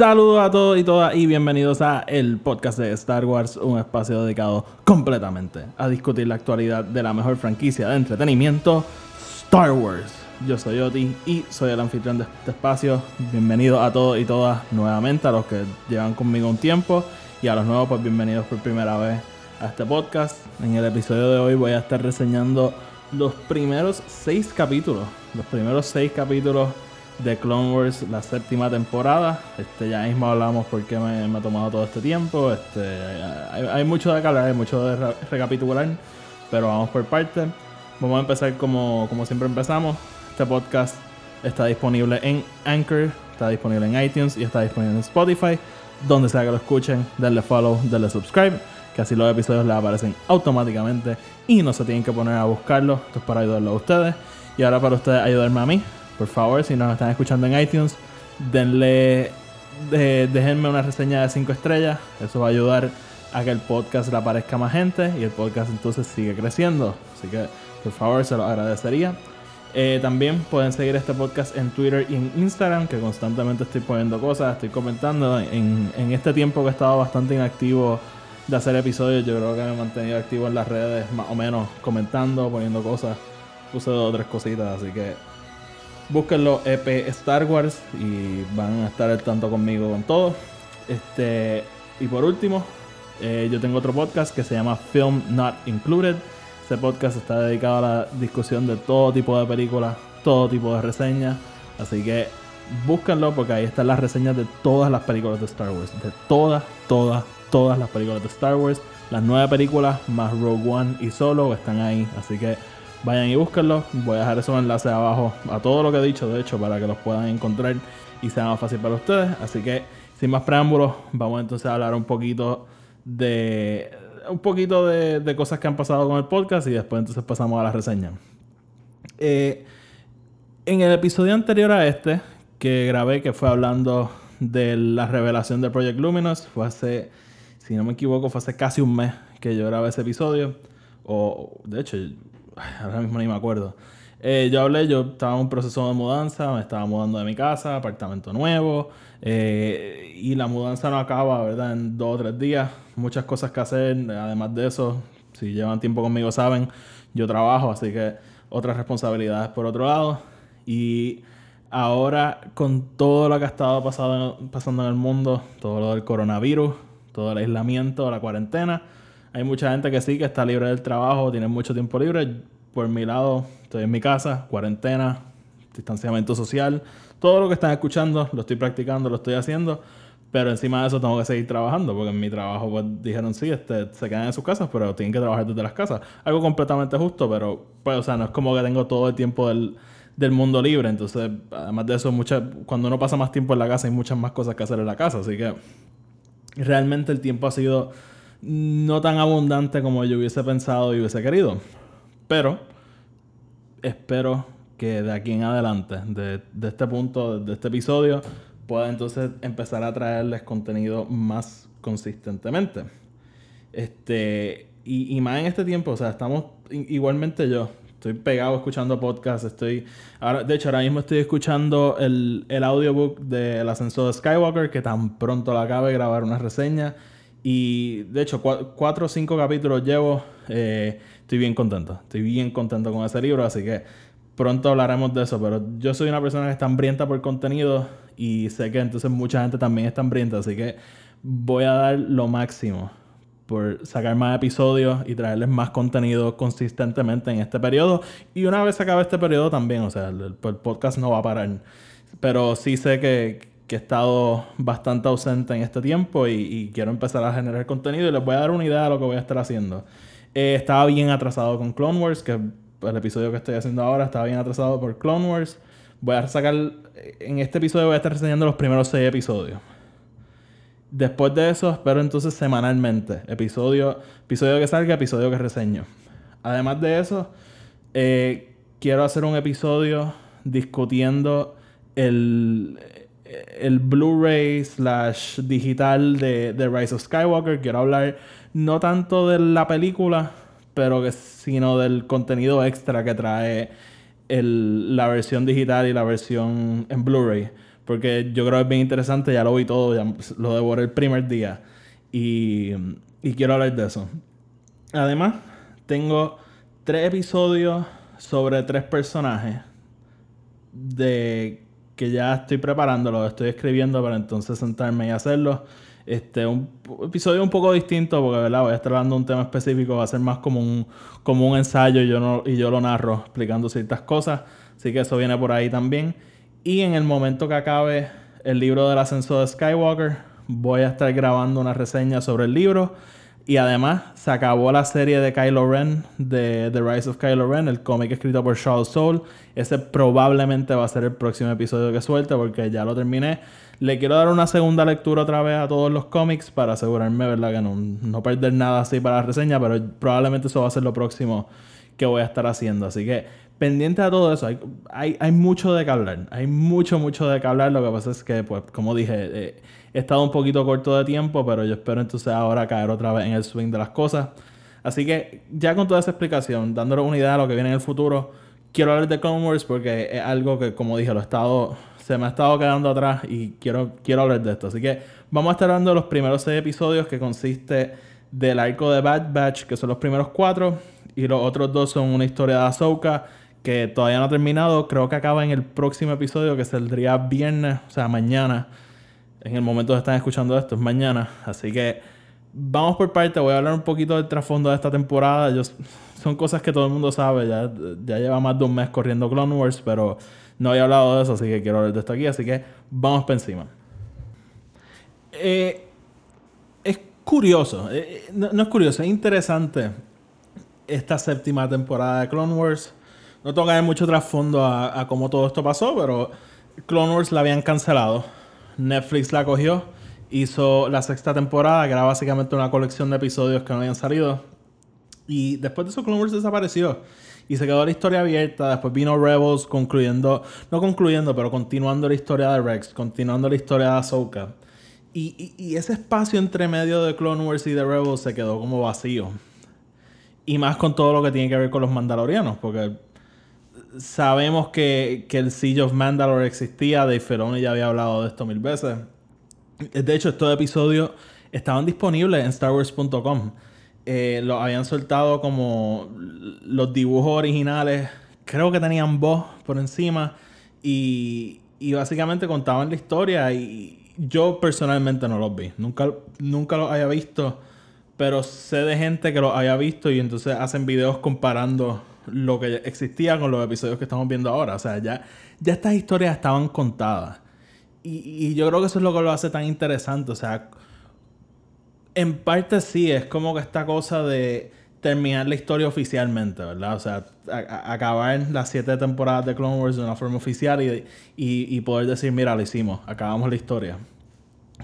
Saludos a todos y todas y bienvenidos a el podcast de Star Wars, un espacio dedicado completamente a discutir la actualidad de la mejor franquicia de entretenimiento, Star Wars. Yo soy Oti y soy el anfitrión de este espacio. Bienvenidos a todos y todas nuevamente, a los que llevan conmigo un tiempo y a los nuevos, pues bienvenidos por primera vez a este podcast. En el episodio de hoy voy a estar reseñando los primeros seis capítulos, los primeros seis capítulos de Clone Wars, la séptima temporada. Este, ya mismo hablamos por qué me, me ha tomado todo este tiempo. Este, hay, hay mucho de hablar, hay mucho de re- recapitular, pero vamos por parte. Vamos a empezar como, como siempre empezamos. Este podcast está disponible en Anchor, está disponible en iTunes y está disponible en Spotify. Donde sea que lo escuchen, denle follow, denle subscribe, que así los episodios les aparecen automáticamente y no se tienen que poner a buscarlo. Esto es para ayudarlos a ustedes y ahora para ustedes ayudarme a mí. Por favor, si nos están escuchando en iTunes, denle, de- déjenme una reseña de 5 estrellas. Eso va a ayudar a que el podcast le aparezca más gente y el podcast entonces sigue creciendo. Así que, por favor, se lo agradecería. Eh, también pueden seguir este podcast en Twitter y en Instagram, que constantemente estoy poniendo cosas, estoy comentando. En, en este tiempo que he estado bastante inactivo de hacer episodios, yo creo que me he mantenido activo en las redes, más o menos comentando, poniendo cosas. Puse dos o tres cositas, así que búsquenlo EP Star Wars y van a estar al tanto conmigo con todo. Este, y por último, eh, yo tengo otro podcast que se llama Film Not Included. Ese podcast está dedicado a la discusión de todo tipo de películas, todo tipo de reseñas. Así que búsquenlo porque ahí están las reseñas de todas las películas de Star Wars. De todas, todas, todas las películas de Star Wars. Las nueve películas más Rogue One y Solo están ahí. Así que vayan y búsquenlo. Voy a dejar esos enlaces abajo a todo lo que he dicho, de hecho, para que los puedan encontrar y sea más fácil para ustedes. Así que, sin más preámbulos, vamos entonces a hablar un poquito de un poquito de, cosas que han pasado con el podcast y después entonces pasamos a la reseña. Eh, en el episodio anterior a este, que grabé, que fue hablando de la revelación de Project Luminous, fue hace, si no me equivoco, fue hace casi un mes que yo grabé ese episodio. O, de hecho, ahora mismo ni me acuerdo. Eh, yo hablé, yo estaba en un proceso de mudanza, me estaba mudando de mi casa, apartamento nuevo, eh, y la mudanza no acaba, ¿verdad? En dos o tres días, muchas cosas que hacer, además de eso, si llevan tiempo conmigo saben, yo trabajo, así que otras responsabilidades por otro lado, y ahora con todo lo que ha estado pasado- pasando en el mundo, todo lo del coronavirus, todo el aislamiento, la cuarentena, hay mucha gente que sí, que está libre del trabajo, tiene mucho tiempo libre. Por mi lado, estoy en mi casa, cuarentena, distanciamiento social. Todo lo que están escuchando lo estoy practicando, lo estoy haciendo. Pero encima de eso tengo que seguir trabajando, porque en mi trabajo pues, dijeron sí, este, se quedan en sus casas, pero tienen que trabajar desde las casas. Algo completamente justo, pero pues, o sea, no es como que tengo todo el tiempo del, del mundo libre. Entonces, además de eso, mucha, cuando uno pasa más tiempo en la casa, hay muchas más cosas que hacer en la casa. Así que realmente el tiempo ha sido no tan abundante como yo hubiese pensado y hubiese querido. Pero espero que de aquí en adelante, de, de este punto, de este episodio, pueda entonces empezar a traerles contenido más consistentemente. Este, y, más en este tiempo, o sea, estamos igualmente yo. Estoy pegado escuchando podcasts, estoy... Ahora, de hecho, ahora mismo estoy escuchando el, el audiobook del ascenso de Skywalker, que tan pronto lo acabe de grabar una reseña. Y, de hecho, cua- cuatro o cinco capítulos llevo. eh, estoy bien contento. Estoy bien contento con ese libro, así que pronto hablaremos de eso. Pero yo soy una persona que está hambrienta por contenido y sé que entonces mucha gente también está hambrienta, así que voy a dar lo máximo por sacar más episodios y traerles más contenido consistentemente en este periodo. Y una vez acabe este periodo también, o sea, el, el podcast no va a parar. Pero sí sé que, que he estado bastante ausente en este tiempo y, quiero empezar a generar contenido y les voy a dar una idea de lo que voy a estar haciendo. Eh, estaba bien atrasado con Clone Wars, que el episodio que estoy haciendo ahora estaba bien atrasado por Clone Wars. Voy a sacar. En este episodio voy a estar reseñando los primeros seis episodios. Después de eso, espero entonces semanalmente. Episodio, episodio que salga, episodio que reseño. Además de eso, eh, quiero hacer un episodio discutiendo el, el Blu-ray slash digital de, de, Rise of Skywalker. Quiero hablar no tanto de la película, pero que, sino del contenido extra que trae el, la versión digital y la versión en Blu-ray. Porque yo creo que es bien interesante, ya lo vi todo, ya lo devoré el primer día. Y, y quiero hablar de eso. Además, tengo tres episodios sobre tres personajes de que ya estoy preparándolo, estoy escribiendo para entonces sentarme y hacerlo. Este, un episodio un poco distinto porque ¿verdad? voy a estar hablando de un tema específico, va a ser más como un, como un ensayo y yo, no, y yo lo narro explicando ciertas cosas, así que eso viene por ahí también. Y en el momento que acabe el libro del ascenso de Skywalker, voy a estar grabando una reseña sobre el libro. Y además se acabó la serie de Kylo Ren, de The Rise of Kylo Ren, el cómic escrito por Charles Soule. Ese probablemente va a ser el próximo episodio que suelte porque ya lo terminé. Le quiero dar una segunda lectura otra vez a todos los cómics para asegurarme, ¿verdad? Que no, no perder nada así para la reseña, pero probablemente eso va a ser lo próximo que voy a estar haciendo. Así que pendiente a todo eso, hay, hay, hay, mucho de que hablar. Hay mucho, mucho de que hablar. Lo que pasa es que, pues, como dije, eh, he estado un poquito corto de tiempo, pero yo espero entonces ahora caer otra vez en el swing de las cosas. Así que, ya con toda esa explicación, dándole una idea de lo que viene en el futuro, quiero hablar de Clone Wars porque es algo que, como dije, lo he estado, se me ha estado quedando atrás y quiero, quiero hablar de esto. Así que vamos a estar hablando de los primeros seis episodios que consiste del arco de Bad Batch, que son los primeros cuatro, y los otros dos son una historia de Ahsoka que todavía no ha terminado. Creo que acaba en el próximo episodio que saldría viernes, o sea, mañana. En el momento que están escuchando esto, es mañana. Así que vamos por parte. Voy a hablar un poquito del trasfondo de esta temporada. Yo, son cosas que todo el mundo sabe. Ya, ya lleva más de un mes corriendo Clone Wars, pero no había hablado de eso, así que quiero hablar de esto aquí. Así que vamos para encima. Eh, es curioso. Eh, no, no es curioso, es interesante esta séptima temporada de Clone Wars no tengo que dar mucho trasfondo a, cómo todo esto pasó, pero Clone Wars la habían cancelado. Netflix la cogió, hizo la sexta temporada, que era básicamente una colección de episodios que no habían salido. Y después de eso, Clone Wars desapareció. Y se quedó la historia abierta. Después vino Rebels concluyendo, no concluyendo, pero continuando la historia de Rex, continuando la historia de Ahsoka. Y, y, y ese espacio entre medio de Clone Wars y de Rebels se quedó como vacío. Y más con todo lo que tiene que ver con los Mandalorianos, porque sabemos que, que, el Siege of Mandalore existía. Dave Filoni ya había hablado de esto mil veces. De hecho, estos episodios estaban disponibles en StarWars.com. Eh, los habían soltado como los dibujos originales. Creo que tenían voz por encima. Y, y básicamente contaban la historia. Y yo personalmente no los vi. Nunca, nunca los había visto. Pero sé de gente que los haya visto y entonces hacen videos comparando lo que existía con los episodios que estamos viendo ahora. O sea, ya, ya estas historias estaban contadas. Y, y, yo creo que eso es lo que lo hace tan interesante. O sea, en parte sí, es como que esta cosa de terminar la historia oficialmente, ¿verdad? O sea, acabar las siete temporadas de Clone Wars de una forma oficial y, y, y poder decir, mira, lo hicimos, acabamos la historia.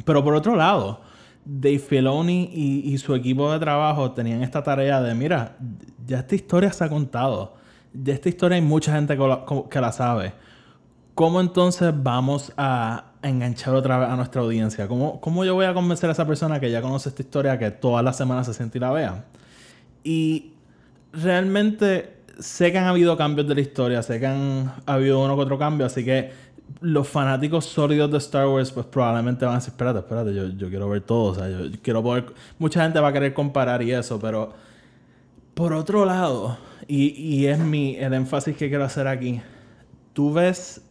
Pero por otro lado, Dave Filoni y, su equipo de trabajo tenían esta tarea de, mira, ya esta historia se ha contado. De esta historia hay mucha gente que la, sabe. ¿Cómo entonces vamos a enganchar otra vez a nuestra audiencia? ¿Cómo, ¿Cómo, yo voy a convencer a esa persona que ya conoce esta historia que todas las semanas se siente y la vea? Y realmente sé que han habido cambios de la historia, sé que han habido uno que otro cambio, así que los fanáticos sólidos de Star Wars pues probablemente van a decir, espérate, espérate, yo, yo quiero ver todo, o sea, yo quiero poder... Mucha gente va a querer comparar y eso, pero por otro lado, y, y es mi, el énfasis que quiero hacer aquí, tú ves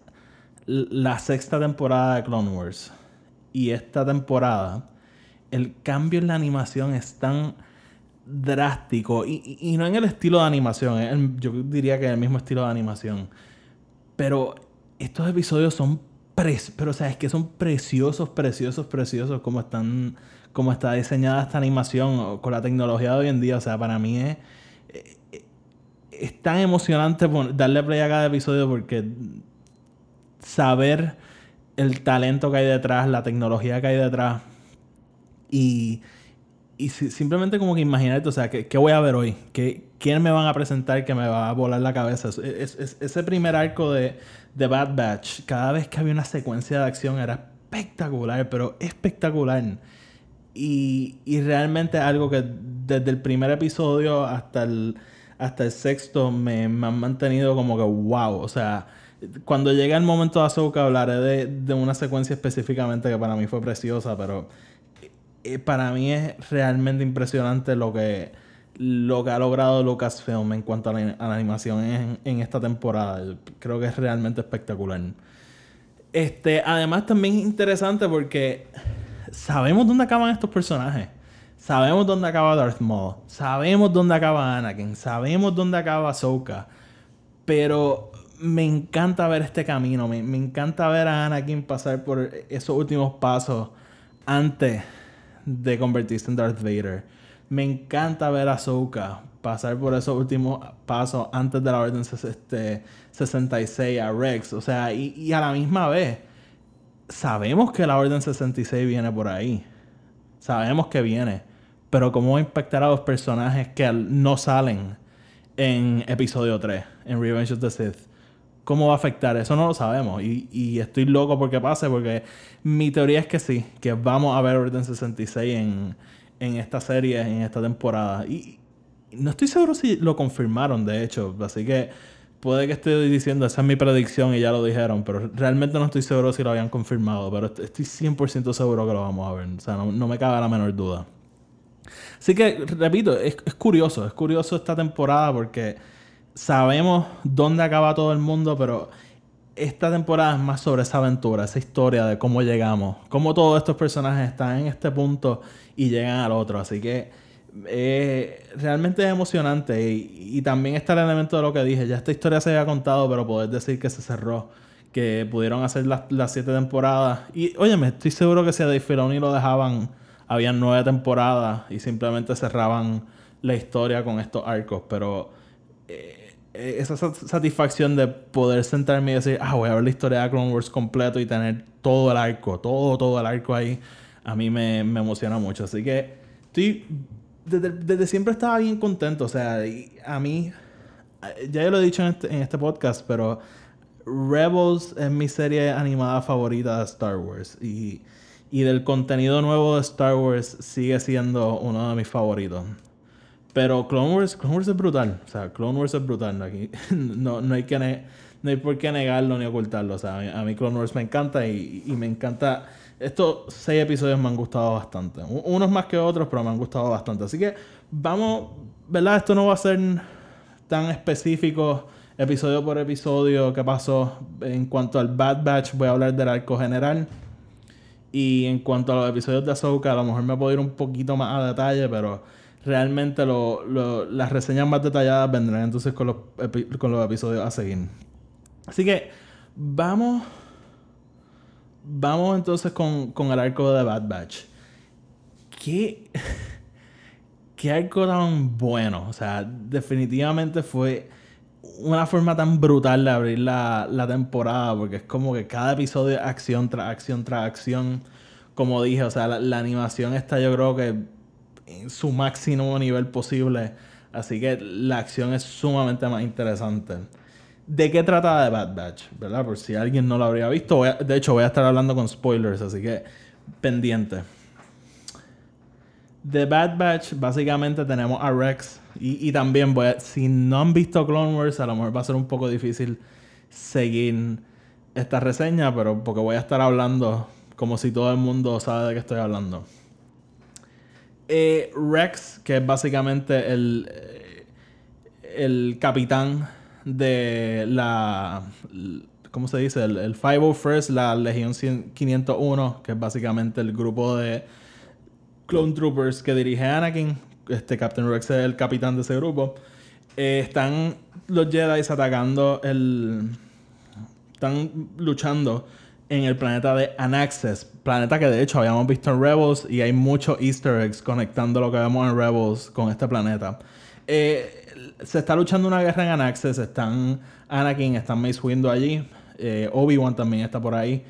la sexta temporada de Clone Wars y esta temporada, el cambio en la animación es tan drástico y, y, no en el estilo de animación, yo diría que el mismo estilo de animación, pero estos episodios son pres pero o sea, es que son preciosos, preciosos, preciosos como están como está diseñada esta animación con la tecnología de hoy en día, o sea, para mí es es tan emocionante darle play a cada episodio porque saber el talento que hay detrás, la tecnología que hay detrás. Y, y simplemente como que imaginarte, o sea, ¿qué, ¿qué, voy a ver hoy? ¿Qué, ¿Quién me van a presentar que me va a volar la cabeza? Es, ese primer arco de, de Bad Batch, cada vez que había una secuencia de acción era espectacular, pero espectacular. Y, y realmente algo que desde el primer episodio hasta el, hasta el sexto me, me han mantenido como que wow. O sea, cuando llegue el momento de Ahsoka hablaré de, de, una secuencia específicamente que para mí fue preciosa, pero eh, para mí es realmente impresionante lo que, lo que ha logrado Lucasfilm en cuanto a la, animación en, esta temporada. Creo que es realmente espectacular. Este, además también es interesante porque sabemos dónde acaban estos personajes. Sabemos dónde acaba Darth Maul. Sabemos dónde acaba Anakin. Sabemos dónde acaba Ahsoka. Pero me encanta ver este camino. Me, me, encanta ver a Anakin pasar por esos últimos pasos antes de convertirse en Darth Vader. Me encanta ver a Ahsoka pasar por esos últimos pasos antes de la Orden este, 66 a Rex. O sea, y, y a la misma vez, sabemos que la Orden 66 viene por ahí. Sabemos que viene. Pero cómo va a impactar a los personajes que no salen en episodio 3, en Revenge of the Sith ¿Cómo va a afectar? Eso no lo sabemos. Y, y, estoy loco porque pase, porque mi teoría es que sí, que vamos a ver Orden 66 en, en esta serie, en esta temporada. Y no estoy seguro si lo confirmaron, de hecho. Así que puede que esté diciendo, esa es mi predicción y ya lo dijeron, pero realmente no estoy seguro si lo habían confirmado. Pero estoy 100% seguro que lo vamos a ver. O sea, no, no me cabe la menor duda. Así que, repito, es, es curioso. Es curioso esta temporada porque sabemos dónde acaba todo el mundo, pero esta temporada es más sobre esa aventura, esa historia de cómo llegamos, cómo todos estos personajes están en este punto y llegan al otro. Así que eh, realmente es emocionante y, también está el elemento de lo que dije, ya esta historia se había contado, pero poder decir que se cerró, que pudieron hacer las, las siete temporadas. Y óyeme, estoy seguro que si a Dave Filoni lo dejaban, habían nueve temporadas y simplemente cerraban la historia con estos arcos, pero... Eh, eh, esa satisfacción de poder sentarme y decir, ah, voy a ver la historia de Clone Wars completo y tener todo el arco, todo, todo el arco ahí, a mí me, me emociona mucho. Así que estoy, desde, desde, siempre estaba bien contento. O sea, a mí, ya yo lo he dicho en este, en este podcast, pero Rebels es mi serie animada favorita de Star Wars. Y, y del contenido nuevo de Star Wars sigue siendo uno de mis favoritos. Pero Clone Wars, Clone Wars es brutal. O sea, Clone Wars es brutal. Aquí no, no, hay que no hay por qué negarlo ni ocultarlo. O sea, a mí, Clone Wars me encanta y, y, me encanta. Estos seis episodios me han gustado bastante. Unos más que otros, pero me han gustado bastante. Así que vamos, ¿verdad? Esto no va a ser tan específico episodio por episodio qué pasó. En cuanto al Bad Batch, voy a hablar del arco general. Y en cuanto a los episodios de Ahsoka, a lo mejor me puedo ir un poquito más a detalle, pero realmente las reseñas más detalladas vendrán entonces con los, con los episodios a seguir. Así que vamos. Vamos entonces con, con el arco de Bad Batch. ¿Qué, qué arco tan bueno. O sea, definitivamente fue una forma tan brutal de abrir la, la temporada. Porque es como que cada episodio acción tras acción tras acción. Como dije, o sea, la, la animación está yo creo que en su máximo nivel posible. Así que la acción es sumamente más interesante. ¿De qué trata de Bad Batch? ¿Verdad? Por si alguien no lo habría visto. de hecho, voy a estar hablando con spoilers, así que pendiente. De Bad Batch, básicamente tenemos a Rex. Y, también, voy si no han visto Clone Wars, a lo mejor va a ser un poco difícil seguir esta reseña, pero porque voy a estar hablando como si todo el mundo sabe de qué estoy hablando. Eh, Rex, que es básicamente el, eh, el capitán de la. ¿Cómo se dice? El, el 501st, la Legión 501, que es básicamente el grupo de Clone Troopers que dirige Anakin. Este Captain Rex es el capitán de ese grupo. Eh, están los Jedi atacando el. Están luchando en el planeta de Anaxes, planeta que de hecho habíamos visto en Rebels y hay muchos easter eggs conectando lo que vemos en Rebels con este planeta. Eh, se está luchando una guerra en Anaxes, están Anakin, están Mace Windu allí, Eh, Obi-Wan también está por ahí.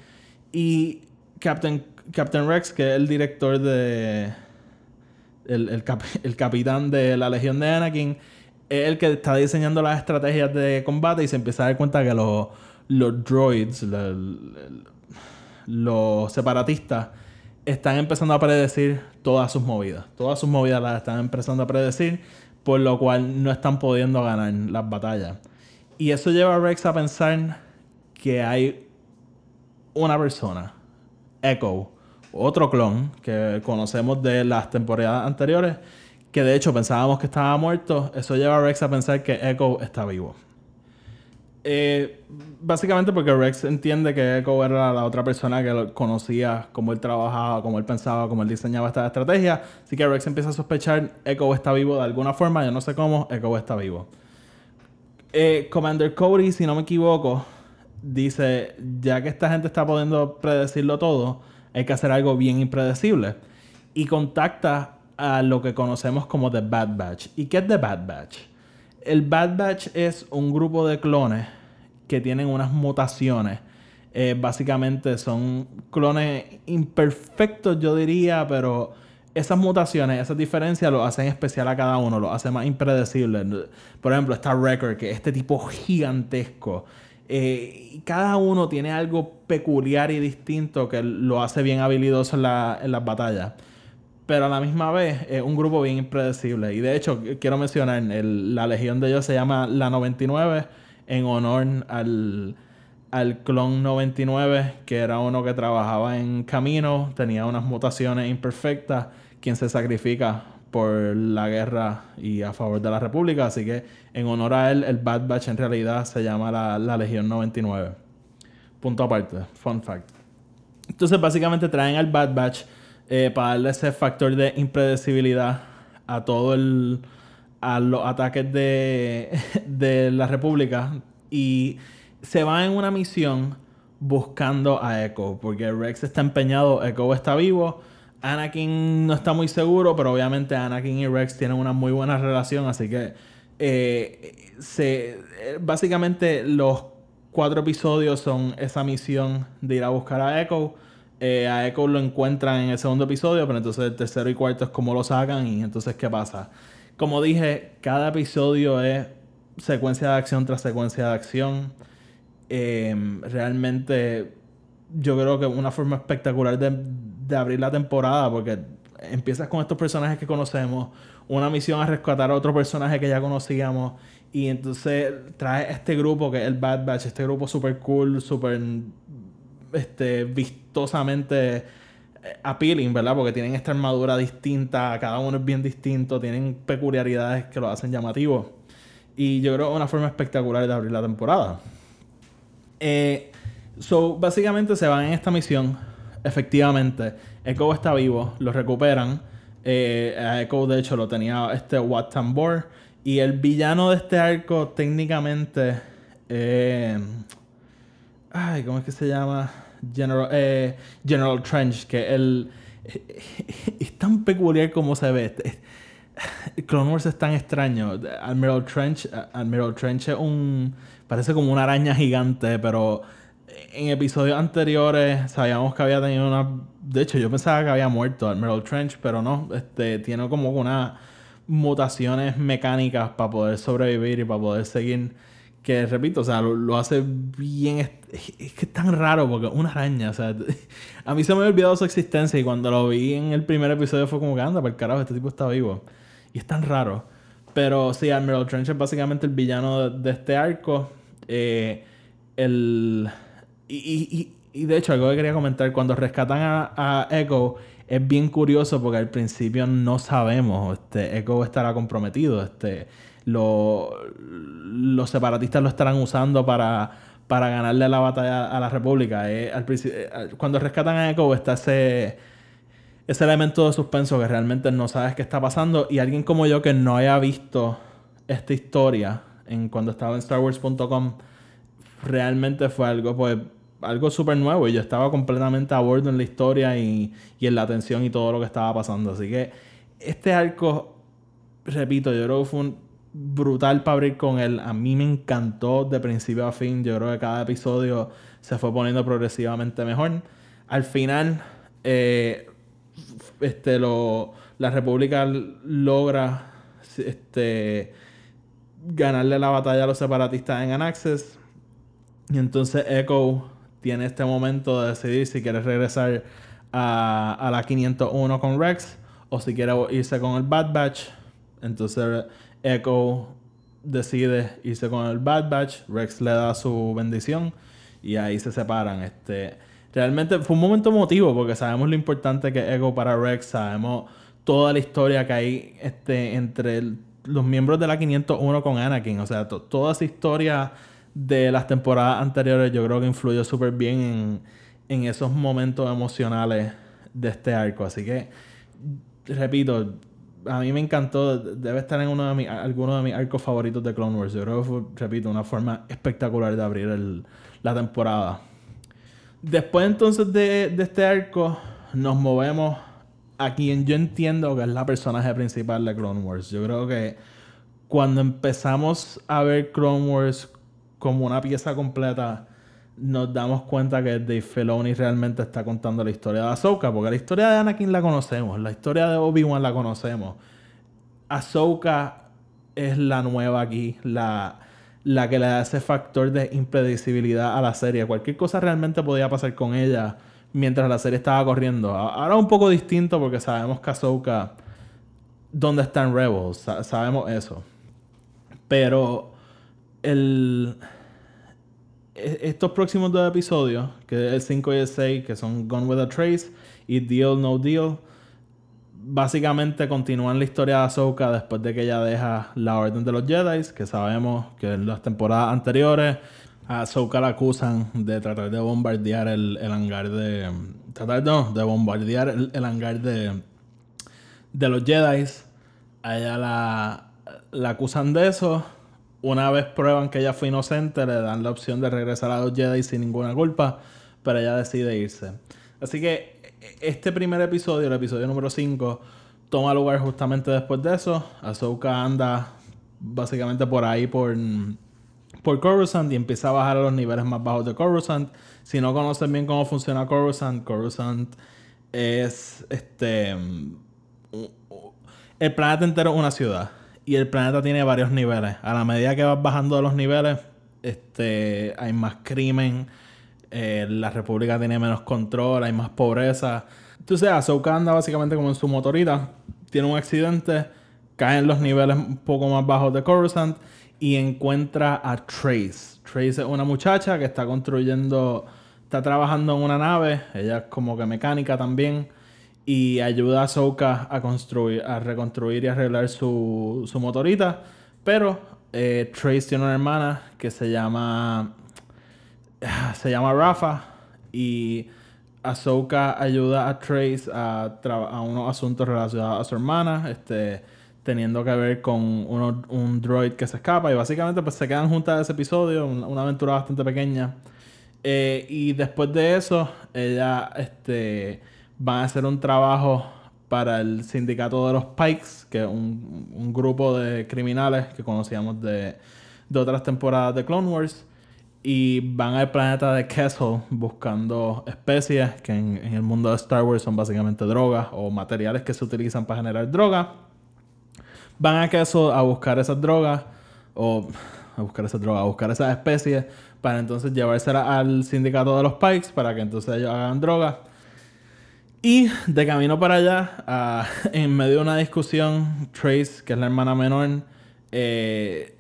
Y Captain, Captain Rex, que es el director de. El, el, el capitán de la Legión de Anakin, es el que está diseñando las estrategias de combate y se empieza a dar cuenta que los, los droids, los separatistas, están empezando a predecir todas sus movidas. Todas sus movidas las están empezando a predecir, por lo cual no están pudiendo ganar las batallas. Y eso lleva a Rex a pensar que hay una persona, Echo, otro clon que conocemos de las temporadas anteriores, que de hecho pensábamos que estaba muerto. Eso lleva a Rex a pensar que Echo está vivo. Eh, básicamente porque Rex entiende que Echo era la otra persona que conocía, cómo él trabajaba, cómo él pensaba, cómo él diseñaba esta estrategia. Así que Rex empieza a sospechar, Echo está vivo de alguna forma, yo no sé cómo, Echo está vivo. Eh, Commander Cody, si no me equivoco, dice, ya que esta gente está pudiendo predecirlo todo, hay que hacer algo bien impredecible. Y contacta a lo que conocemos como The Bad Batch. ¿Y qué es The Bad Batch? El Bad Batch es un grupo de clones que tienen unas mutaciones. Eh, básicamente son clones imperfectos, yo diría, pero esas mutaciones, esas diferencias lo hacen especial a cada uno, lo hacen más impredecible. Por ejemplo, está Record, que es este tipo gigantesco. Eh, cada uno tiene algo peculiar y distinto que lo hace bien habilidoso en, en las batallas pero a la misma vez es un grupo bien impredecible. Y de hecho, quiero mencionar, la legión de ellos se llama la 99 en honor al, al clon 99, que era uno que trabajaba en camino, tenía unas mutaciones imperfectas, quien se sacrifica por la guerra y a favor de la república. Así que en honor a él, el Bad Batch en realidad se llama la, la Legión 99. Punto aparte, fun fact. Entonces básicamente traen al Bad Batch eh, para darle ese factor de impredecibilidad a todo el a los ataques de, de la República. Y se va en una misión buscando a Echo porque Rex está empeñado, Echo está vivo, Anakin no está muy seguro, pero obviamente Anakin y Rex tienen una muy buena relación, así que eh, se, básicamente los cuatro episodios son esa misión de ir a buscar a Echo eh, a Echo lo encuentran en el segundo episodio, pero entonces el tercero y cuarto es como lo sacan y entonces ¿qué pasa? Como dije, cada episodio es secuencia de acción tras secuencia de acción. Em, realmente yo creo que una forma espectacular de, abrir la temporada porque empiezas con estos personajes que conocemos, una misión a rescatar a otro personaje que ya conocíamos y entonces trae este grupo que es el Bad Batch, este grupo super cool, super este, vistosamente eh, appealing, ¿verdad? Porque tienen esta armadura distinta, cada uno es bien distinto, tienen peculiaridades que lo hacen llamativo. Y yo creo que es una forma espectacular de abrir la temporada. Eh, so, básicamente se van en esta misión. Efectivamente, Echo está vivo, lo recuperan. Eh, a Echo, de hecho, lo tenía este Wat Tambor. Y el villano de este arco, técnicamente. Ay, ¿cómo es que se llama? General, eh, General Trench, que él es tan peculiar como se ve. Clone Wars es tan extraño. Admiral Trench, Admiral Trench es un. Parece como una araña gigante, pero en episodios anteriores sabíamos que había tenido una. De hecho, yo pensaba que había muerto Admiral Trench, pero no. Este, tiene como unas mutaciones mecánicas para poder sobrevivir y para poder seguir que repito, o sea, lo, hace bien. Es, que es tan raro porque una araña, o sea, a mí se me había olvidado su existencia y cuando lo vi en el primer episodio fue como que anda, carajo, este tipo está vivo. Y es tan raro. Pero sí, Admiral Trench es básicamente el villano de, este arco. Eh, el. Y, y, de hecho, algo que quería comentar, cuando rescatan a, a Echo, es bien curioso porque al principio no sabemos, este, Echo estará comprometido, este los separatistas lo estarán usando para, para ganarle la batalla a la República. Eh, eh, cuando rescatan a Echo está ese, ese elemento de suspenso que realmente no sabes qué está pasando. Y alguien como yo que no haya visto esta historia en cuando estaba en StarWars.com realmente fue algo pues algo súper nuevo. Y yo estaba completamente a bordo en la historia y, y en la atención y todo lo que estaba pasando. Así que este arco repito yo creo que fue un brutal para abrir con él. A mí me encantó de principio a fin. Yo creo que cada episodio se fue poniendo progresivamente mejor. Al final, eh, este, lo, la República logra este, ganarle la batalla a los separatistas en Anaxes. Y entonces Echo tiene este momento de decidir si quiere regresar a, a la 501 con Rex o si quiere irse con el Bad Batch. Entonces Echo decide irse con el Bad Batch. Rex le da su bendición y ahí se separan. Este, realmente fue un momento emotivo porque sabemos lo importante que es Echo para Rex. Sabemos toda la historia que hay este, entre los miembros de la 501 con Anakin. O sea, toda esa historia de las temporadas anteriores yo creo que influyó súper bien en, en esos momentos emocionales de este arco. Así que, repito, a mí me encantó. Debe estar en uno de mis, algunos de mis arcos favoritos de Clone Wars. Yo creo que fue, repito, una forma espectacular de abrir la temporada. Después entonces de, de este arco, nos movemos a quien yo entiendo que es la personaje principal de Clone Wars. Yo creo que cuando empezamos a ver Clone Wars como una pieza completa, nos damos cuenta que Dave Filoni realmente está contando la historia de Ahsoka, porque la historia de Anakin la conocemos, la historia de Obi-Wan la conocemos. Ahsoka es la nueva aquí, la, la que le da ese factor de impredecibilidad a la serie. Cualquier cosa realmente podía pasar con ella mientras la serie estaba corriendo. Ahora un poco distinto porque sabemos que Ahsoka, dónde están Rebels, sabemos eso. Pero el, estos próximos dos episodios, que es el 5 y el 6, que son Gone with a Trace y Deal No Deal, básicamente continúan la historia de Ahsoka después de que ella deja la Orden de los Jedi, que sabemos que en las temporadas anteriores a Ahsoka la acusan de tratar de bombardear el, el hangar de. Tratar no, de bombardear el, hangar de. de los Jedi. A ella la, la acusan de eso. Una vez prueban que ella fue inocente, le dan la opción de regresar a los Jedi sin ninguna culpa, pero ella decide irse. Así que este primer episodio, el episodio número 5, toma lugar justamente después de eso. Ahsoka anda básicamente por ahí por por Coruscant y empieza a bajar a los niveles más bajos de Coruscant. Si no conocen bien cómo funciona Coruscant, Coruscant es este. El planeta entero es una ciudad. Y el planeta tiene varios niveles. A la medida que vas bajando los niveles, este, hay más crimen. Eh, la república tiene menos control, hay más pobreza. Entonces, Ahsoka anda básicamente como en su motorita. Tiene un accidente, cae en los niveles un poco más bajos de Coruscant y encuentra a Trace. Trace es una muchacha que está construyendo, está trabajando en una nave, ella es como que mecánica también, y ayuda a Soka a construir, a reconstruir y arreglar su, su motorita. Pero eh, Trace tiene una hermana que se llama, se llama Rafa, y Ahsoka ayuda a Trace a, a unos asuntos relacionados a su hermana, este teniendo que ver con un droid que se escapa y básicamente pues se quedan juntas ese episodio, una, aventura bastante pequeña. Eh, y después de eso, ella este, van a hacer un trabajo para el sindicato de los Pikes, que es un, grupo de criminales que conocíamos de, de, otras temporadas de Clone Wars. Y van al planeta de Kessel buscando especies que en, el mundo de Star Wars son básicamente drogas o materiales que se utilizan para generar drogas van a queso a buscar esas drogas o a buscar esas drogas, a buscar esas especies para entonces llevárselas al sindicato de los Pikes para que entonces ellos hagan drogas. Y de camino para allá, en medio de una discusión, Trace, que es la hermana menor, eh,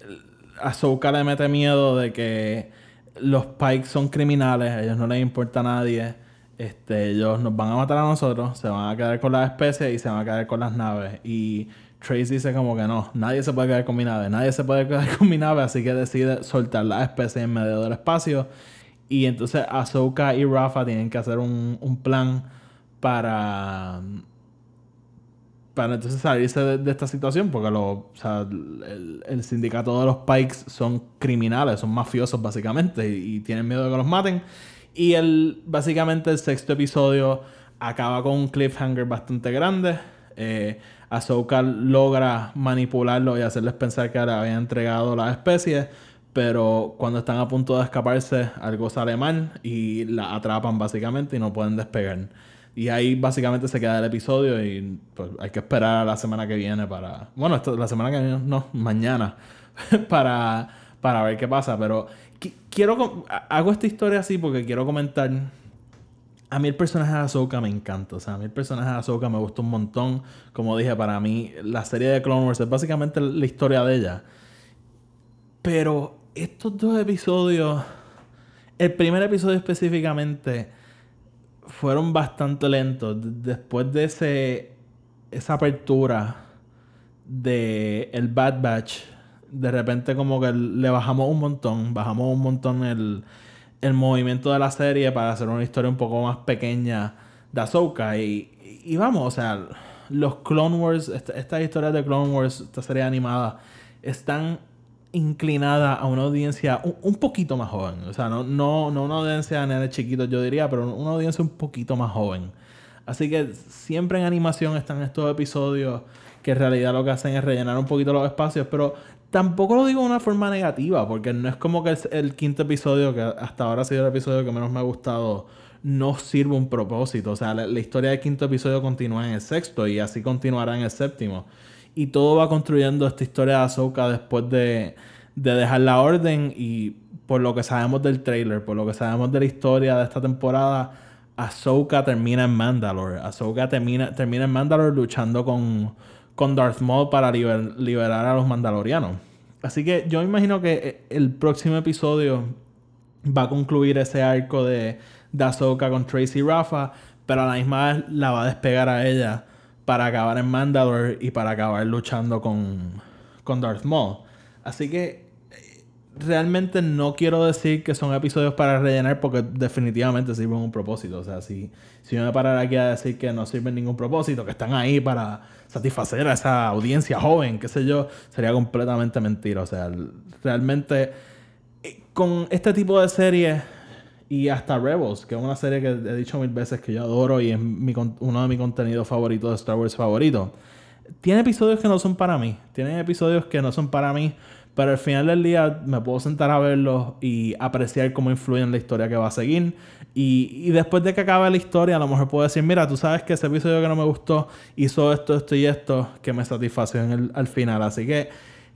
Ahsoka le mete miedo de que los Pikes son criminales, a ellos no les importa a nadie. Este, ellos nos van a matar a nosotros, se van a quedar con las especies y se van a quedar con las naves. Y Trace dice como que no, nadie se puede quedar con mi nave, nadie se puede quedar con mi nave, así que decide soltar la especie en medio del espacio. Y entonces Ahsoka y Rafa tienen que hacer un plan para para entonces salirse de, esta situación, porque lo, el, el, sindicato de los Pikes son criminales, son mafiosos básicamente, y, tienen miedo de que los maten. Y el, básicamente el sexto episodio acaba con un cliffhanger bastante grande. Eh, Ahsoka logra manipularlo y hacerles pensar que le había entregado la especie, pero cuando están a punto de escaparse, algo sale mal y la atrapan básicamente y no pueden despegar. Y ahí básicamente se queda el episodio y pues, hay que esperar a la semana que viene para... Bueno, la semana que viene, no, mañana, para, para ver qué pasa. Pero quiero... Hago esta historia así porque quiero comentar... A mí el personaje de Ahsoka me encanta. O sea, a mí el personaje de Ahsoka me gusta un montón. Como dije, para mí la serie de Clone Wars es básicamente la historia de ella. Pero estos dos episodios... El primer episodio específicamente fueron bastante lentos. Después de ese, esa apertura de el Bad Batch, de repente como que le bajamos un montón, bajamos un montón el, el movimiento de la serie para hacer una historia un poco más pequeña de Ahsoka. Y, y vamos, o sea, los Clone Wars, estas historias de Clone Wars, esta serie animada, están inclinada a una audiencia un, poquito más joven. O sea, no, no, no una audiencia de chiquitos, yo diría, pero una audiencia un poquito más joven. Así que siempre en animación están estos episodios que en realidad lo que hacen es rellenar un poquito los espacios, pero tampoco lo digo de una forma negativa, porque no es como que el quinto episodio, que hasta ahora ha sido el episodio que menos me ha gustado, no sirve un propósito. O sea, la historia del quinto episodio continúa en el sexto y así continuará en el séptimo. Y todo va construyendo esta historia de Ahsoka después de, dejar la orden. Y por lo que sabemos del trailer, por lo que sabemos de la historia de esta temporada, Ahsoka termina en Mandalore. Ahsoka termina, termina en Mandalore luchando con, con Darth Maul para liberar a los mandalorianos. Así que yo imagino que eh, el próximo episodio va a concluir ese arco de, de Ahsoka con Tracy Rafa, pero a la misma vez la va a despegar a ella para acabar en Mandalore y para acabar luchando con, con Darth Maul. Así que eh, realmente no quiero decir que son episodios para rellenar porque definitivamente sirven un propósito. O sea, si, si yo me parara aquí a decir que no sirven ningún propósito, que están ahí para satisfacer a esa audiencia joven, qué sé yo, sería completamente mentira. O sea, realmente eh, con este tipo de series y hasta Rebels, que es una serie que he dicho mil veces que yo adoro y es uno de mis contenidos favoritos de Star Wars favorito. Tiene episodios que no son para mí. Tiene episodios que no son para mí. Pero al final del día me puedo sentar a verlos y apreciar cómo influyen en la historia que va a seguir. Y, después de que acabe la historia, a lo mejor puedo decir, mira, tú sabes que ese episodio que no me gustó hizo esto, esto y esto que me satisfació en el, al final. Así que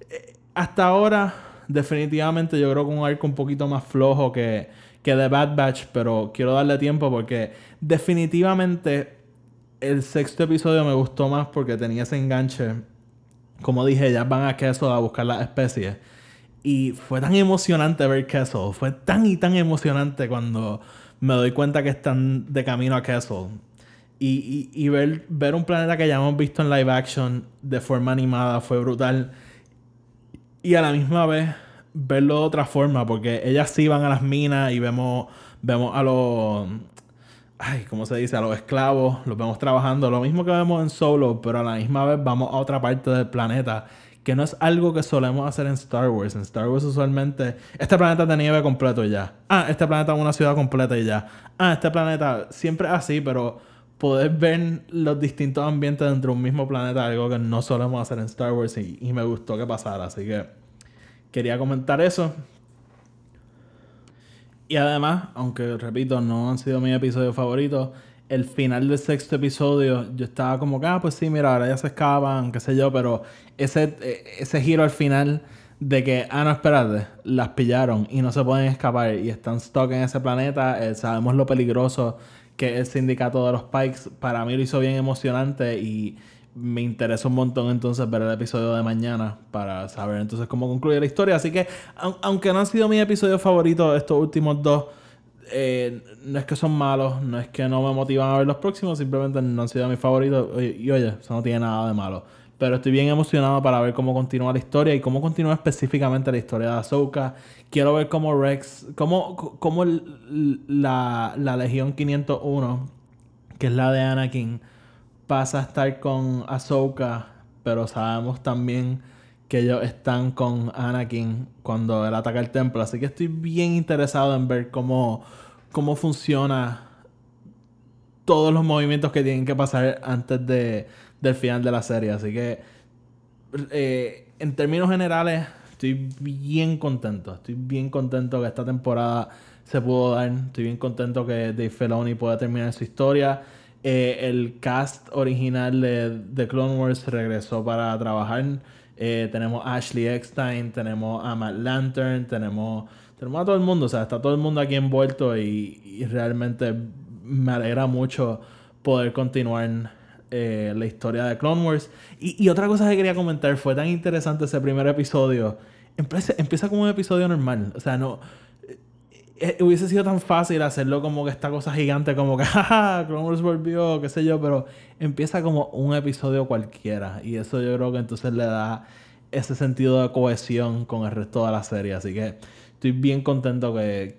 eh, hasta ahora, definitivamente yo creo que un arco un poquito más flojo que que The Bad Batch, pero quiero darle tiempo porque definitivamente el sexto episodio me gustó más porque tenía ese enganche. Como dije, ya van a Queso a buscar las especies. Y fue tan emocionante ver Kessel. Fue tan y tan emocionante cuando me doy cuenta que están de camino a Kessel. Y, y, ver, ver un planeta que ya hemos visto en live action de forma animada fue brutal. Y a la misma vez verlo de otra forma, porque ellas sí van a las minas y vemos, vemos a los, ay, ¿cómo se dice? A los esclavos, los vemos trabajando, lo mismo que vemos en Solo, pero a la misma vez vamos a otra parte del planeta, que no es algo que solemos hacer en Star Wars. En Star Wars usualmente, este planeta de nieve completo ya. Ah, este planeta una ciudad completa y ya. Ah, este planeta siempre así, pero poder ver los distintos ambientes dentro de un mismo planeta, algo que no solemos hacer en Star Wars y me gustó que pasara, así que quería comentar eso. Y además, aunque repito, no han sido mis episodios favoritos, el final del sexto episodio, yo estaba como que, ah, pues sí, mira, ahora ya se escapan, qué sé yo, pero ese, ese giro al final de que, ah, no, espérate, las pillaron y no se pueden escapar y están stuck en ese planeta, eh, sabemos lo peligroso que es el sindicato de los Pikes, para mí lo hizo bien emocionante y me interesa un montón entonces ver el episodio de mañana para saber entonces cómo concluye la historia. Así que, aunque no han sido mis episodios favoritos estos últimos dos, eh, no es que son malos, no es que no me motivan a ver los próximos, simplemente no han sido mis favoritos. Y, oye, eso no tiene nada de malo. Pero estoy bien emocionado para ver cómo continúa la historia y cómo continúa específicamente la historia de Ahsoka. Quiero ver cómo Rex, cómo, cómo la, la Legión 501, que es la de Anakin, pasa a estar con Ahsoka, pero sabemos también que ellos están con Anakin cuando él ataca el templo. Así que estoy bien interesado en ver cómo, cómo funciona todos los movimientos que tienen que pasar antes de, del final de la serie. Así que, eh, en términos generales, estoy bien contento. Estoy bien contento que esta temporada se pudo dar. Estoy bien contento que Dave Filoni pueda terminar su historia. Eh, el cast original de, de, Clone Wars regresó para trabajar. Eh, tenemos a Ashley Eckstein, tenemos a Matt Lantern, tenemos, tenemos a todo el mundo. O sea, está todo el mundo aquí envuelto y, realmente me alegra mucho poder continuar eh, la historia de Clone Wars. Y, y, otra cosa que quería comentar, fue tan interesante ese primer episodio. Empieza, empieza como un episodio normal. O sea, no eh, hubiese sido tan fácil hacerlo como que esta cosa gigante, como que, jaja, Clone Wars volvió, qué sé yo, pero empieza como un episodio cualquiera. Y eso yo creo que entonces le da ese sentido de cohesión con el resto de la serie. Así que estoy bien contento que,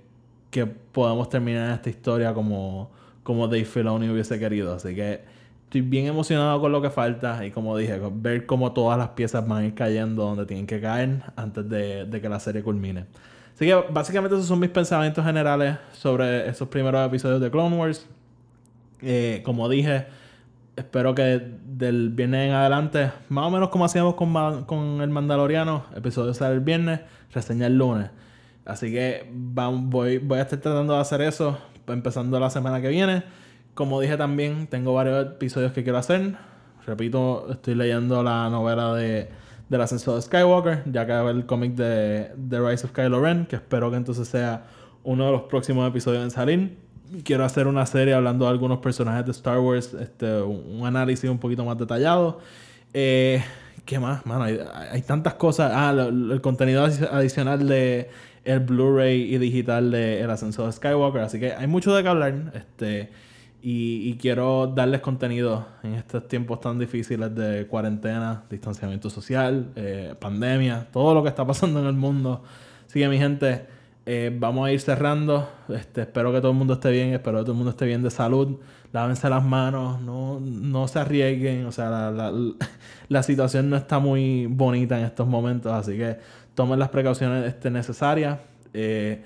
que podamos terminar esta historia como, como Dave Filoni hubiese querido. Así que estoy bien emocionado con lo que falta y como dije, ver cómo todas las piezas van a ir cayendo donde tienen que caer antes de, de que la serie culmine. Así que básicamente esos son mis pensamientos generales sobre esos primeros episodios de Clone Wars. Eh, como dije, espero que del viernes en adelante, más o menos como hacíamos con, con el Mandaloriano, episodio sale el viernes, reseña el lunes. Así que voy, voy a estar tratando de hacer eso empezando la semana que viene. Como dije también, tengo varios episodios que quiero hacer. Repito, estoy leyendo la novela de del ascenso de Skywalker, ya que el cómic de The Rise of Kylo Ren, que espero que entonces sea uno de los próximos episodios en salir. Quiero hacer una serie hablando de algunos personajes de Star Wars, este, un análisis un poquito más detallado. Eh, ¿Qué más? Mano, hay, tantas cosas. Ah, el contenido adicional de el Blu-ray y digital de El Ascenso de Skywalker. Así que hay mucho de qué hablar. Este, y, quiero darles contenido en estos tiempos tan difíciles de cuarentena, distanciamiento social, eh, pandemia, todo lo que está pasando en el mundo. Así que mi gente, eh, vamos a ir cerrando. Este, espero que todo el mundo esté bien, espero que todo el mundo esté bien de salud. Lávense las manos, no, no se arriesguen. O sea, la, la, la, situación no está muy bonita en estos momentos, así que tomen las precauciones este, necesarias. Eh,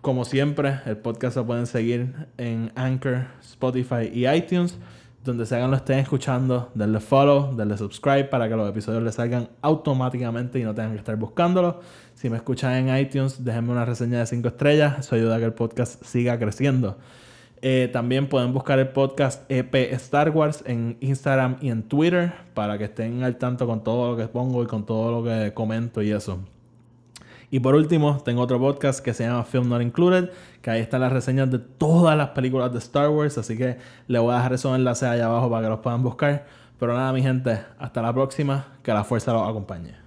como siempre, el podcast lo pueden seguir en Anchor, Spotify y iTunes. Donde se hagan lo estén escuchando, denle follow, denle subscribe para que los episodios les salgan automáticamente y no tengan que estar buscándolo. Si me escuchan en iTunes, déjenme una reseña de 5 estrellas. Eso ayuda a que el podcast siga creciendo. Eh, también pueden buscar el podcast EP Star Wars en Instagram y en Twitter para que estén al tanto con todo lo que pongo y con todo lo que comento y eso. Y por último, tengo otro podcast que se llama Film Not Included, que ahí están las reseñas de todas las películas de Star Wars, así que le voy a dejar esos enlaces allá abajo para que los puedan buscar. Pero nada, mi gente, hasta la próxima, que la fuerza los acompañe.